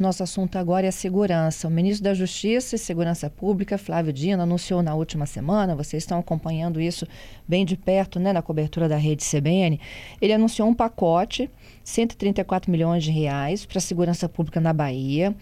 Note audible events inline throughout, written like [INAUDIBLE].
Nosso assunto agora é a segurança. O ministro da Justiça e Segurança Pública, Flávio Dino, anunciou na última semana, vocês estão acompanhando isso bem de perto, né, na cobertura da rede CBN, ele anunciou um pacote, 134 milhões de reais para a segurança pública na Bahia.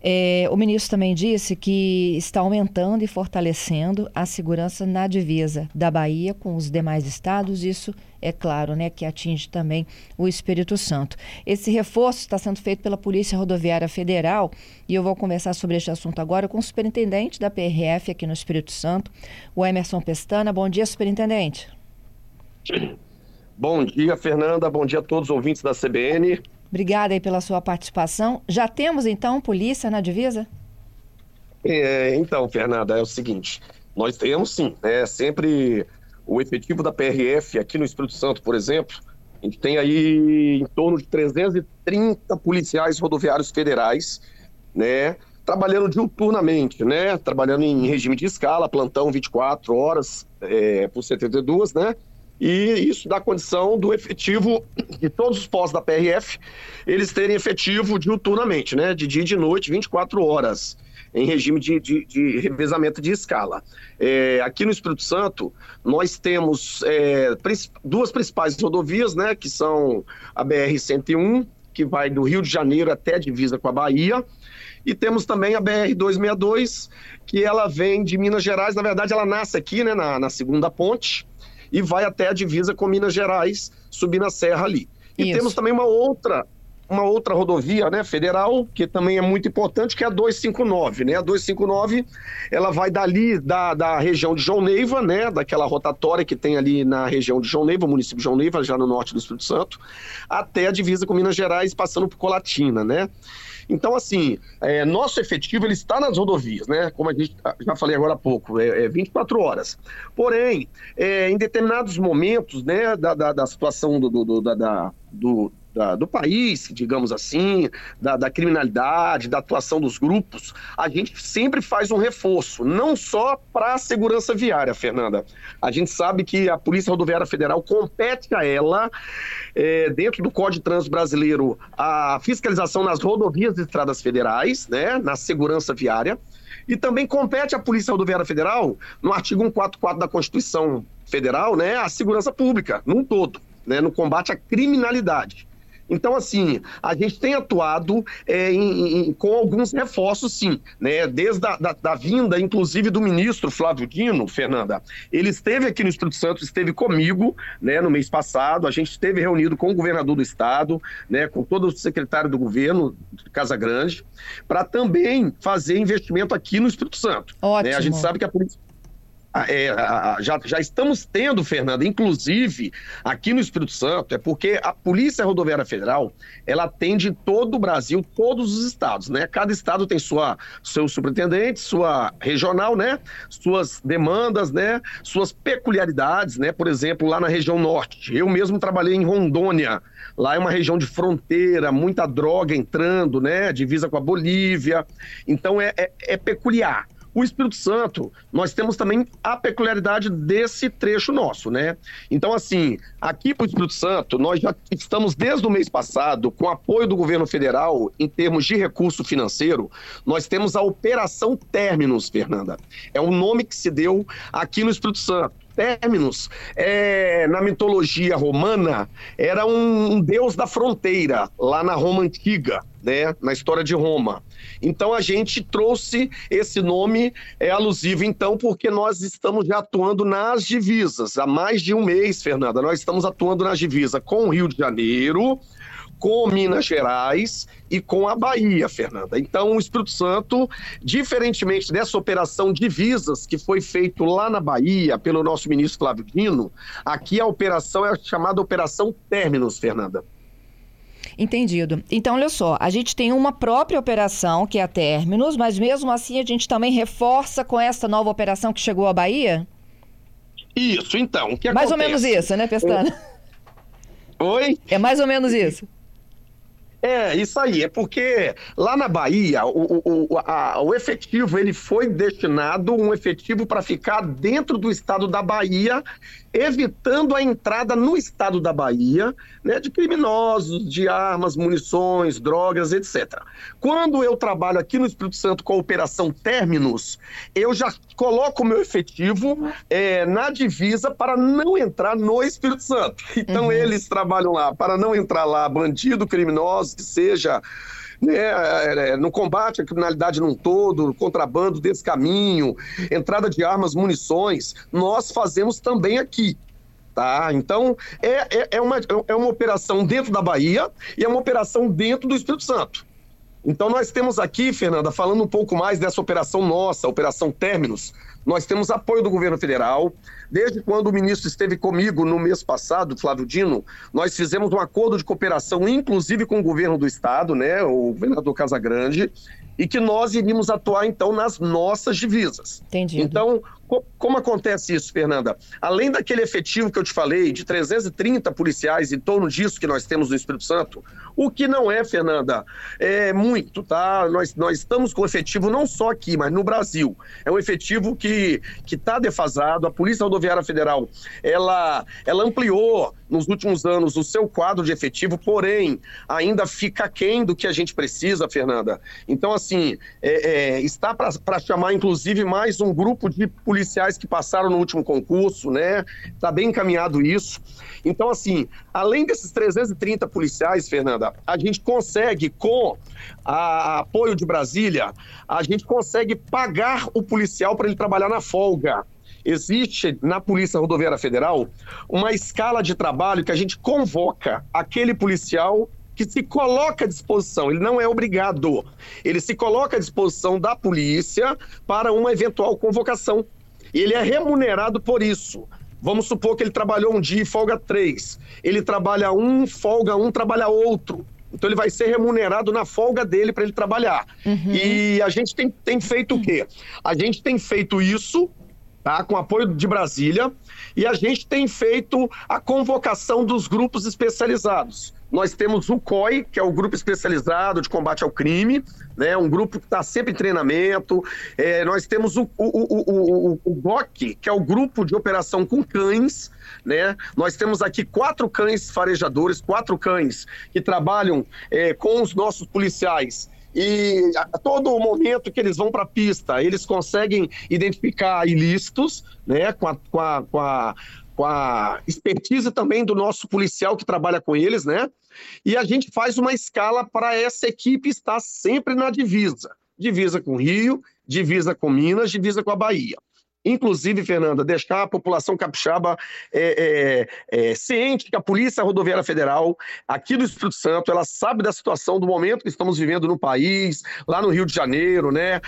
É, o ministro também disse que está aumentando e fortalecendo a segurança na divisa da Bahia com os demais estados. Isso é claro, né, que atinge também o Espírito Santo. Esse reforço está sendo feito pela Polícia Rodoviária Federal e eu vou conversar sobre este assunto agora com o superintendente da PRF aqui no Espírito Santo, o Emerson Pestana. Bom dia, superintendente. Bom dia, Fernanda. Bom dia a todos os ouvintes da CBN. Obrigada aí pela sua participação. Já temos então polícia na divisa? É, então, Fernanda, é o seguinte: nós temos sim, né, sempre o efetivo da PRF aqui no Espírito Santo, por exemplo, a gente tem aí em torno de 330 policiais rodoviários federais, né, trabalhando diuturnamente, né, trabalhando em regime de escala, plantão 24 horas é, por 72, né, e isso dá condição do efetivo de todos os postos da PRF, eles terem efetivo diuturnamente, né, de dia e de noite, 24 horas, em regime de, de, de revezamento de escala. É, aqui no Espírito Santo, nós temos é, duas principais rodovias, né, que são a BR-101, que vai do Rio de Janeiro até a divisa com a Bahia, e temos também a BR-262, que ela vem de Minas Gerais, na verdade ela nasce aqui, né, na, na segunda ponte, e vai até a divisa com Minas Gerais, subindo a serra ali. E Isso. temos também uma outra uma outra rodovia, né, federal, que também é muito importante, que é a 259, né? A 259, ela vai dali da, da região de João Neiva, né, daquela rotatória que tem ali na região de João Neiva, município de João Neiva, já no norte do Espírito Santo, até a divisa com Minas Gerais, passando por Colatina, né? Então, assim, é, nosso efetivo ele está nas rodovias, né? Como a gente já falei agora há pouco, é, é 24 horas. Porém, é, em determinados momentos, né, da, da, da situação do, do, da, da do, da, do país, digamos assim, da, da, criminalidade, da atuação dos grupos, a gente sempre faz um reforço, não só para a segurança viária, Fernanda. A gente sabe que a Polícia Rodoviária Federal compete a ela, é, dentro do Código Trânsito Brasileiro, a fiscalização nas rodovias e estradas federais, né, na segurança viária. E também compete à Polícia Rodoviária Federal, no artigo 144 da Constituição Federal, né, a segurança pública, num todo, né, no combate à criminalidade. Então, assim, a gente tem atuado é, em, em, com alguns reforços, sim, né? Desde a da, da, vinda, inclusive, do ministro Flávio Dino, Fernanda. Ele esteve aqui no Espírito Santo, esteve comigo, né, no mês passado. A gente esteve reunido com o governador do estado, né, com todo o secretário do governo de Casa Grande, para também fazer investimento aqui no Espírito Santo. Ótimo. Né? A gente sabe que a polícia ah, é, já, já estamos tendo, Fernanda, inclusive aqui no Espírito Santo, é porque a Polícia Rodoviária Federal ela atende todo o Brasil, todos os estados, né? Cada estado tem sua seu superintendente, sua regional, né? Suas demandas, né? Suas peculiaridades, né? Por exemplo, lá na região norte, eu mesmo trabalhei em Rondônia. Lá é uma região de fronteira, muita droga entrando, né? Divisa com a Bolívia. Então é, é, é peculiar. O Espírito Santo, nós temos também a peculiaridade desse trecho nosso, né? Então, assim, aqui para o Espírito Santo, nós já estamos desde o mês passado, com apoio do governo federal, em termos de recurso financeiro, nós temos a Operação Términos, Fernanda. É o nome que se deu aqui no Espírito Santo términos, é, na mitologia romana, era um, um, deus da fronteira, lá na Roma Antiga, né, na história de Roma. Então a gente trouxe esse nome é alusivo, então, porque nós estamos já atuando nas divisas. Há mais de um mês, Fernanda, nós estamos atuando nas divisas com o Rio de Janeiro, com Minas Gerais e com a Bahia, Fernanda. Então, o Espírito Santo, diferentemente dessa operação Divisas, que foi feito lá na Bahia pelo nosso ministro Flávio Dino, aqui a operação é chamada Operação Términos, Fernanda. Entendido. Então, olha só, a gente tem uma própria operação, que é a Términos, mas mesmo assim a gente também reforça com essa nova operação que chegou à Bahia? Isso, então. Mais acontece? ou menos isso, né, Pestana? Oi? É mais ou menos isso. É, isso aí. É porque lá na Bahia, o, o, a, o efetivo ele foi destinado um efetivo para ficar dentro do estado da Bahia evitando a entrada no estado da Bahia né, de criminosos, de armas, munições, drogas, etc. Quando eu trabalho aqui no Espírito Santo com a Operação Terminus, eu já coloco o meu efetivo é, na divisa para não entrar no Espírito Santo. Então, uhum. eles trabalham lá para não entrar lá bandido, criminoso, que seja né, é, é, no combate à criminalidade num todo, contrabando desse caminho, entrada de armas, munições, nós fazemos também aqui. Tá? Então, é, é, é, uma, é uma operação dentro da Bahia e é uma operação dentro do Espírito Santo. Então, nós temos aqui, Fernanda, falando um pouco mais dessa operação nossa, Operação Términos, nós temos apoio do governo federal. Desde quando o ministro esteve comigo no mês passado, Flávio Dino, nós fizemos um acordo de cooperação, inclusive com o governo do estado, né, o governador Casagrande, e que nós iríamos atuar então nas nossas divisas. Entendi. Então, co como acontece isso, Fernanda? Além daquele efetivo que eu te falei, de 330 policiais em torno disso que nós temos no Espírito Santo, o que não é, Fernanda, é muito, tá? Nós, nós estamos com efetivo não só aqui, mas no Brasil. É um efetivo que está defasado. A Polícia Rodoviária Federal, ela, ela ampliou nos últimos anos o seu quadro de efetivo, porém, ainda fica aquém do que a gente precisa, Fernanda. Então, assim, é, é, está para chamar, inclusive, mais um grupo de policiais que passaram no último concurso, né? Está bem encaminhado isso. Então, assim, além desses 330 policiais, Fernanda, a gente consegue, com a apoio de Brasília, a gente consegue pagar o policial para ele trabalhar na folga. Existe na Polícia Rodoviária Federal uma escala de trabalho que a gente convoca aquele policial que se coloca à disposição, ele não é obrigado, ele se coloca à disposição da polícia para uma eventual convocação. Ele é remunerado por isso. Vamos supor que ele trabalhou um dia e folga três. Ele trabalha um, folga um, trabalha outro. Então ele vai ser remunerado na folga dele para ele trabalhar. Uhum. E a gente tem, tem feito o quê? A gente tem feito isso tá? com apoio de Brasília, e a gente tem feito a convocação dos grupos especializados. Nós temos o COI, que é o Grupo Especializado de Combate ao Crime, né? um grupo que está sempre em treinamento. É, nós temos o, o, o, o, GOC, que é o Grupo de Operação com Cães. Né? Nós temos aqui quatro cães farejadores, quatro cães que trabalham é, com os nossos policiais e a todo momento que eles vão para a pista, eles conseguem identificar ilícitos, né, com a, com a, com a, com a expertise também do nosso policial que trabalha com eles, né? E a gente faz uma escala para essa equipe estar sempre na divisa. Divisa com Rio, divisa com Minas, divisa com a Bahia. Inclusive, Fernanda, deixar a população capixaba é, é, é, ciente que a Polícia Rodoviária Federal, aqui do Espírito Santo, ela sabe da situação, do momento que estamos vivendo no país, lá no Rio de Janeiro, né?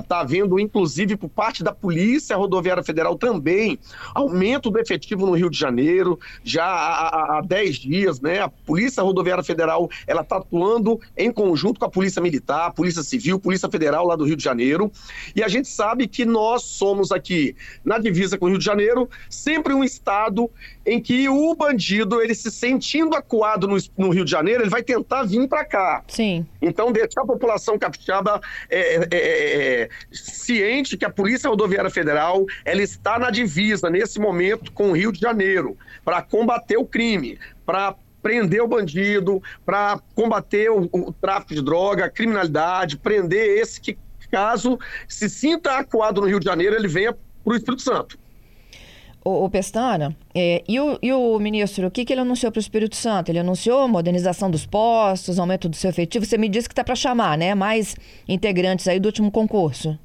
Está havendo, inclusive, por parte da Polícia Rodoviária Federal também, aumento do efetivo no Rio de Janeiro, já há, há 10 dias, né? A Polícia Rodoviária Federal, ela está atuando em conjunto com a Polícia Militar, Polícia Civil, Polícia Federal lá do Rio de Janeiro, e a gente sabe que nós somos aqui aqui na divisa com o Rio de Janeiro, sempre um estado em que o bandido, ele se sentindo acuado no, no Rio de Janeiro, ele vai tentar vir para cá. Sim. Então, deixar a população capixaba é, é, é, é, ciente que a Polícia Rodoviária Federal, ela está na divisa, nesse momento, com o Rio de Janeiro, para combater o crime, para prender o bandido, para combater o, o, tráfico de droga, a criminalidade, prender esse que caso se sinta acuado no Rio de Janeiro, ele venha para o Espírito Santo. O, o Pestana, é, e, o, e o ministro, o que, que ele anunciou para o Espírito Santo? Ele anunciou modernização dos postos, aumento do seu efetivo. Você me disse que está para chamar, né? Mais integrantes aí do último concurso.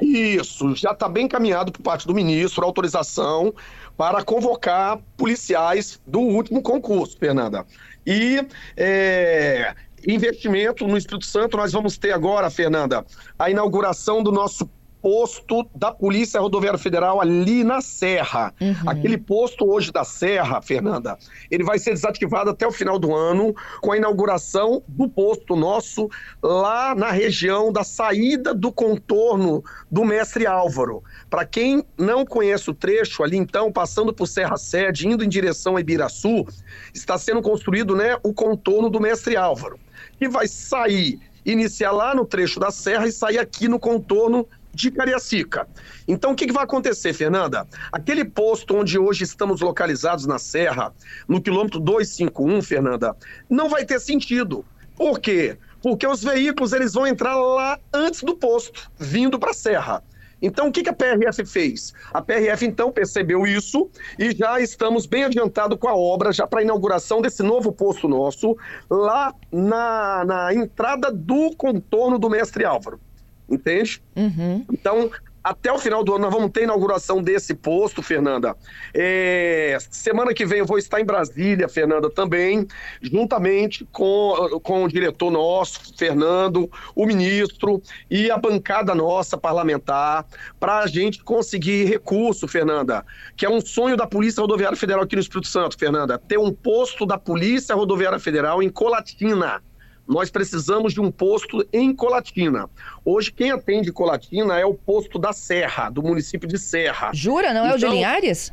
Isso, já está bem encaminhado por parte do ministro a autorização para convocar policiais do último concurso, Fernanda. E é, investimento no Espírito Santo, nós vamos ter agora, Fernanda, a inauguração do nosso posto da Polícia Rodoviária Federal ali na Serra. Uhum. Aquele posto hoje da Serra, Fernanda, ele vai ser desativado até o final do ano com a inauguração do posto nosso lá na região da saída do contorno do Mestre Álvaro. Para quem não conhece o trecho ali, então, passando por Serra Sede, indo em direção a Ibiraçu, está sendo construído né, o contorno do Mestre Álvaro, que vai sair, iniciar lá no trecho da serra e sair aqui no contorno de Cariacica. Então, o que, que, vai acontecer, Fernanda? Aquele posto onde hoje estamos localizados na Serra, no quilômetro 251, Fernanda, não vai ter sentido. Por quê? Porque os veículos eles vão entrar lá antes do posto, vindo para a Serra. Então, o que, que a PRF fez? A PRF, então, percebeu isso e já estamos bem adiantados com a obra, já para a inauguração desse novo posto nosso, lá na, na entrada do contorno do Mestre Álvaro. Entende? Uhum. Então, até o final do ano nós vamos ter inauguração desse posto, Fernanda. É, semana que vem eu vou estar em Brasília, Fernanda, também, juntamente com, com o diretor nosso, Fernando, o ministro e a bancada nossa parlamentar, para a gente conseguir recurso, Fernanda, que é um sonho da Polícia Rodoviária Federal aqui no Espírito Santo, Fernanda, ter um posto da Polícia Rodoviária Federal em Colatina nós precisamos de um posto em Colatina. Hoje, quem atende Colatina é o posto da Serra, do município de Serra. Jura? Não então, é o de então, Linhares?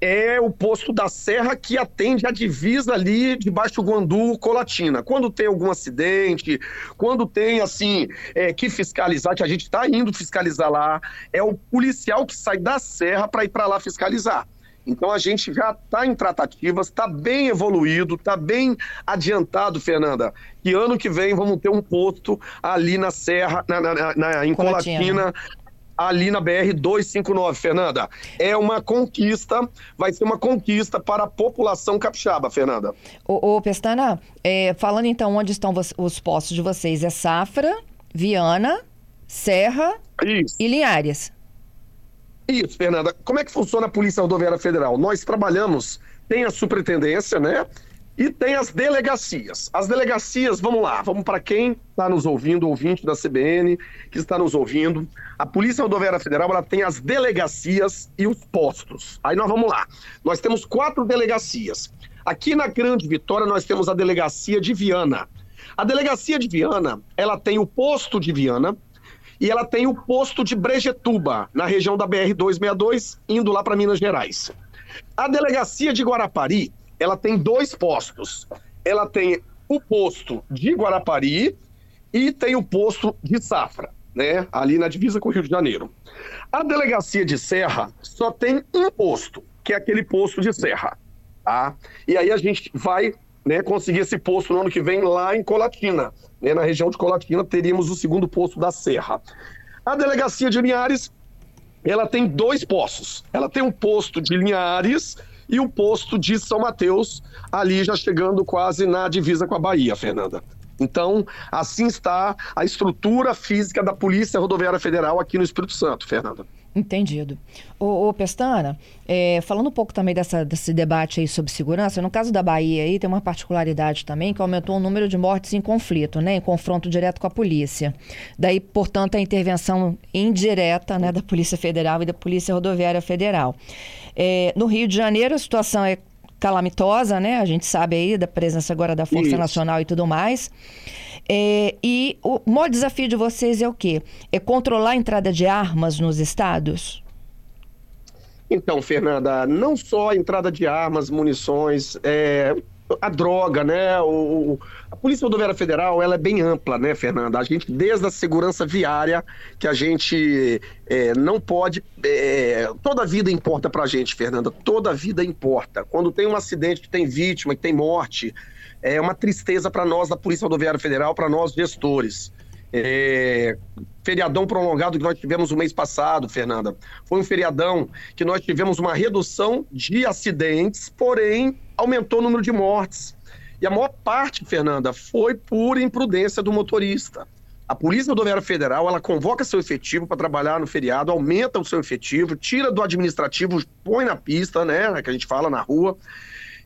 É o posto da Serra que atende a divisa ali de Baixo Guandu, Colatina. Quando tem algum acidente, quando tem, assim, é, que fiscalizar, que a gente está indo fiscalizar lá, é o policial que sai da Serra para ir para lá fiscalizar. Então a gente já está em tratativas, está bem evoluído, está bem adiantado, Fernanda. Que ano que vem vamos ter um posto ali na Serra, na, na, na em Colatina. Colatina ali na BR 259, Fernanda. É uma conquista, vai ser uma conquista para a população capixaba, Fernanda. Ô, ô Pestana, é, falando então onde estão os postos de vocês, é Safra, Viana, Serra Isso. e Linhares. Isso, Fernanda. Como é que funciona a Polícia Rodoviária Federal? Nós trabalhamos, tem a superintendência, né? E tem as delegacias. As delegacias, vamos lá, vamos para quem está nos ouvindo, ouvinte da CBN, que está nos ouvindo. A Polícia Rodoviária Federal ela tem as delegacias e os postos. Aí nós vamos lá. Nós temos quatro delegacias. Aqui na Grande Vitória nós temos a delegacia de Viana. A delegacia de Viana, ela tem o posto de Viana, e ela tem o posto de Brejetuba, na região da BR-262, indo lá para Minas Gerais. A delegacia de Guarapari, ela tem dois postos. Ela tem o posto de Guarapari e tem o posto de Safra, né? Ali na divisa com o Rio de Janeiro. A delegacia de Serra só tem um posto, que é aquele posto de Serra, tá? E aí a gente vai né, conseguir esse posto no ano que vem lá em Colatina. Né, na região de Colatina teríamos o segundo posto da Serra. A delegacia de Linhares, ela tem dois postos. Ela tem um posto de Linhares e um posto de São Mateus, ali já chegando quase na divisa com a Bahia, Fernanda. Então, assim está a estrutura física da Polícia Rodoviária Federal aqui no Espírito Santo, Fernanda. Entendido. Ô, ô Pestana, é, falando um pouco também dessa, desse debate aí sobre segurança, no caso da Bahia aí tem uma particularidade também que aumentou o número de mortes em conflito, né, em confronto direto com a polícia. Daí, portanto, a intervenção indireta né, da Polícia Federal e da Polícia Rodoviária Federal. É, no Rio de Janeiro a situação é calamitosa, né? A gente sabe aí da presença agora da Força Isso. Nacional e tudo mais. É, e o maior desafio de vocês é o quê? É controlar a entrada de armas nos estados? Então, Fernanda, não só a entrada de armas, munições, é, a droga, né? O, a Polícia Rodoviária Federal ela é bem ampla, né, Fernanda? A gente, desde a segurança viária, que a gente é, não pode. É, toda a vida importa pra gente, Fernanda. Toda a vida importa. Quando tem um acidente que tem vítima, que tem morte, é uma tristeza para nós da Polícia Rodoviária Federal, para nós gestores. É, feriadão prolongado que nós tivemos o mês passado, Fernanda. Foi um feriadão que nós tivemos uma redução de acidentes, porém aumentou o número de mortes. E a maior parte, Fernanda, foi por imprudência do motorista. A Polícia Rodoviária Federal, ela convoca seu efetivo para trabalhar no feriado, aumenta o seu efetivo, tira do administrativo, põe na pista, né, que a gente fala na rua.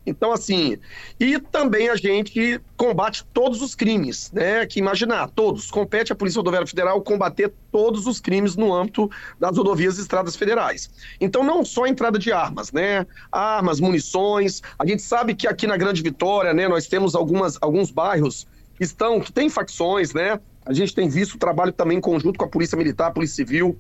Então, assim, e também a gente combate todos os crimes, né? Que imaginar, todos. Compete à Polícia Rodoviária Federal combater todos os crimes no âmbito das rodovias e estradas federais. Então, não só a entrada de armas, né? Armas, munições. A gente sabe que aqui na Grande Vitória, né, nós temos algumas, alguns bairros que estão, que têm facções, né? A gente tem visto o trabalho também em conjunto com a Polícia Militar, Polícia Civil.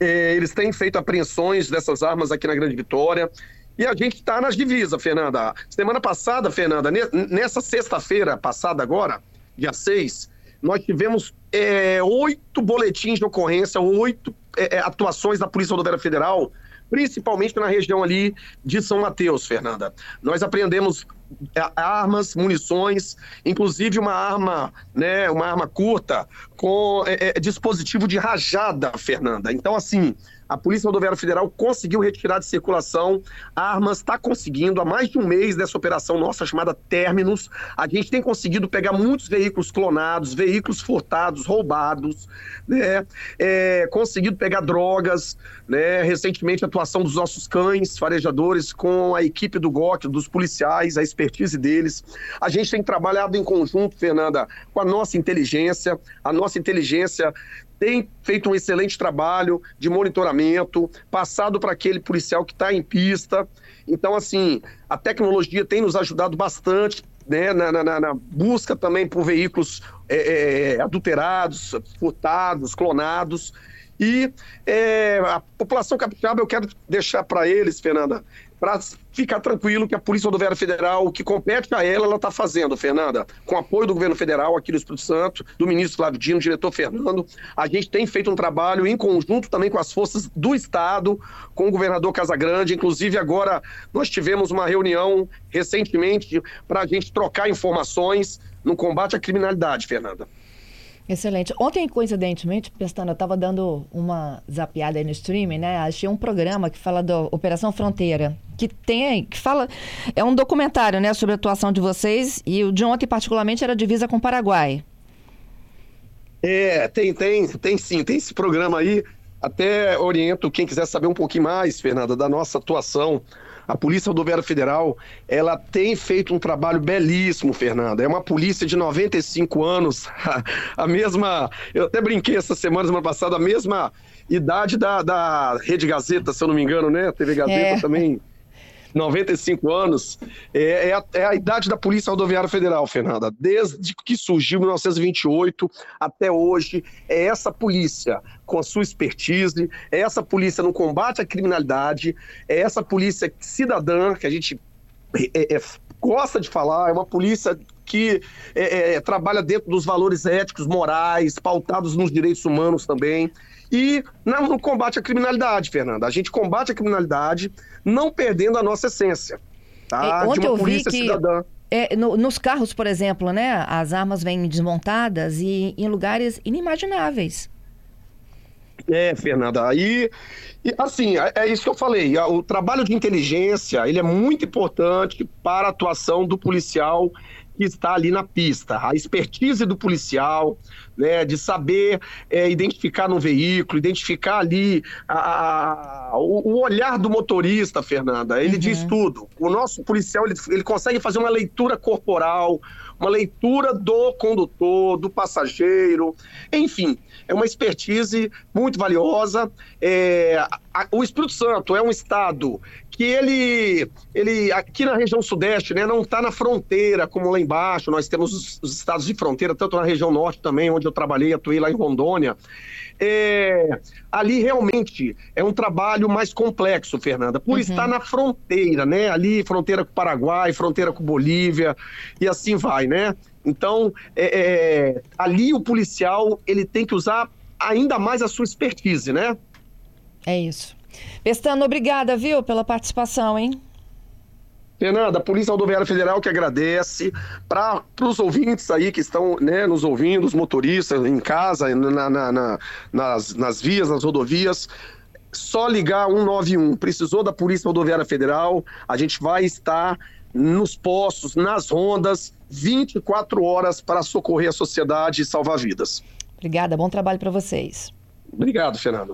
É, eles têm feito apreensões dessas armas aqui na Grande Vitória. E a gente está nas divisas, Fernanda. Semana passada, Fernanda, nessa sexta-feira passada agora, dia 6, nós tivemos é, oito boletins de ocorrência, oito é, é atuações da Polícia Rodoviária Federal, principalmente na região ali de São Mateus, Fernanda. Nós apreendemos é, armas, munições, inclusive uma arma, né, uma arma curta com é, é, dispositivo de rajada, Fernanda. Então, assim, a Polícia Rodoviária Federal conseguiu retirar de circulação armas, está conseguindo há mais de um mês dessa operação nossa chamada Terminus. A gente tem conseguido pegar muitos veículos clonados, veículos furtados, roubados, né? É, conseguido pegar drogas, né? Recentemente, a atuação dos nossos cães farejadores com a equipe do GOC, dos policiais, a expertise deles. A gente tem trabalhado em conjunto, Fernanda, com a nossa inteligência. A nossa inteligência tem feito um excelente trabalho de monitoramento, passado para aquele policial que está em pista. Então, assim, a tecnologia tem nos ajudado bastante né, na, na, na, busca também por veículos é, é, adulterados, furtados, clonados. E é, a população capixaba, eu quero deixar para eles, Fernanda, para ficar tranquilo que a Polícia Rodoviária Federal, o que compete a ela, ela está fazendo, Fernanda, com apoio do governo federal aqui no Espírito Santo, do ministro Flávio Dino, diretor Fernando. A gente tem feito um trabalho em conjunto também com as forças do Estado, com o governador Casagrande. Inclusive, agora nós tivemos uma reunião recentemente para a gente trocar informações no combate à criminalidade, Fernanda. Excelente. Ontem, coincidentemente, Pestana, eu estava dando uma zapiada aí no streaming, né? Achei um programa que fala da Operação Fronteira, que tem, que fala, é um documentário, né, sobre a atuação de vocês e o de ontem, particularmente, era divisa com o Paraguai. É, tem, tem, tem sim, tem esse programa aí. Até oriento quem quiser saber um pouquinho mais, Fernanda, da nossa atuação a Polícia Rodoviária Federal, ela tem feito um trabalho belíssimo, Fernanda. É uma polícia de 95 anos, [LAUGHS] a mesma. Eu até brinquei essa semana, semana passada, a mesma idade da, da Rede Gazeta, se eu não me engano, né? A TV Gazeta é. também [LAUGHS] 95 anos, é, é, a, é, a, idade da Polícia Rodoviária Federal, Fernanda. Desde que surgiu em 1928 até hoje, é essa polícia com a sua expertise, é essa polícia no combate à criminalidade, é essa polícia cidadã que a gente é, é gosta de falar, é uma polícia que é, é, trabalha dentro dos valores éticos, morais, pautados nos direitos humanos também. E no combate à criminalidade, Fernanda. A gente combate a criminalidade não perdendo a nossa essência. Tá? É, ontem eu vi que... cidadã. É, no, nos carros, por exemplo, né, as armas vêm desmontadas e em lugares inimagináveis. É, Fernanda, aí, assim, é, é, isso que eu falei, o trabalho de inteligência, ele é muito importante para a atuação do policial que está ali na pista. A expertise do policial, né, de saber é, identificar no veículo, identificar ali a, a, o, o, olhar do motorista, Fernanda. Ele uhum. diz tudo. O nosso policial ele, ele consegue fazer uma leitura corporal, uma leitura do condutor, do passageiro, enfim, é uma expertise muito valiosa. É, a, o Espírito Santo é um estado que ele, ele aqui na região sudeste, né, não está na fronteira como lá embaixo. Nós temos os, os, estados de fronteira, tanto na região norte também, onde eu trabalhei, atuei lá em Rondônia. É, ali realmente é um trabalho mais complexo, Fernanda, por uhum. estar na fronteira, né? Ali fronteira com o Paraguai, fronteira com Bolívia e assim vai, né? Então, é, é, ali o policial ele tem que usar ainda mais a sua expertise, né? É isso. Pestano, obrigada, viu, pela participação, hein? Fernanda, a Polícia Rodoviária Federal que agradece para os ouvintes aí que estão né, nos ouvindo, os motoristas em casa, na, na, na, nas, nas vias, nas rodovias, só ligar 191. Precisou da Polícia Rodoviária Federal, a gente vai estar nos postos, nas rondas, 24 horas para socorrer a sociedade e salvar vidas. Obrigada, bom trabalho para vocês. Obrigado, Fernando.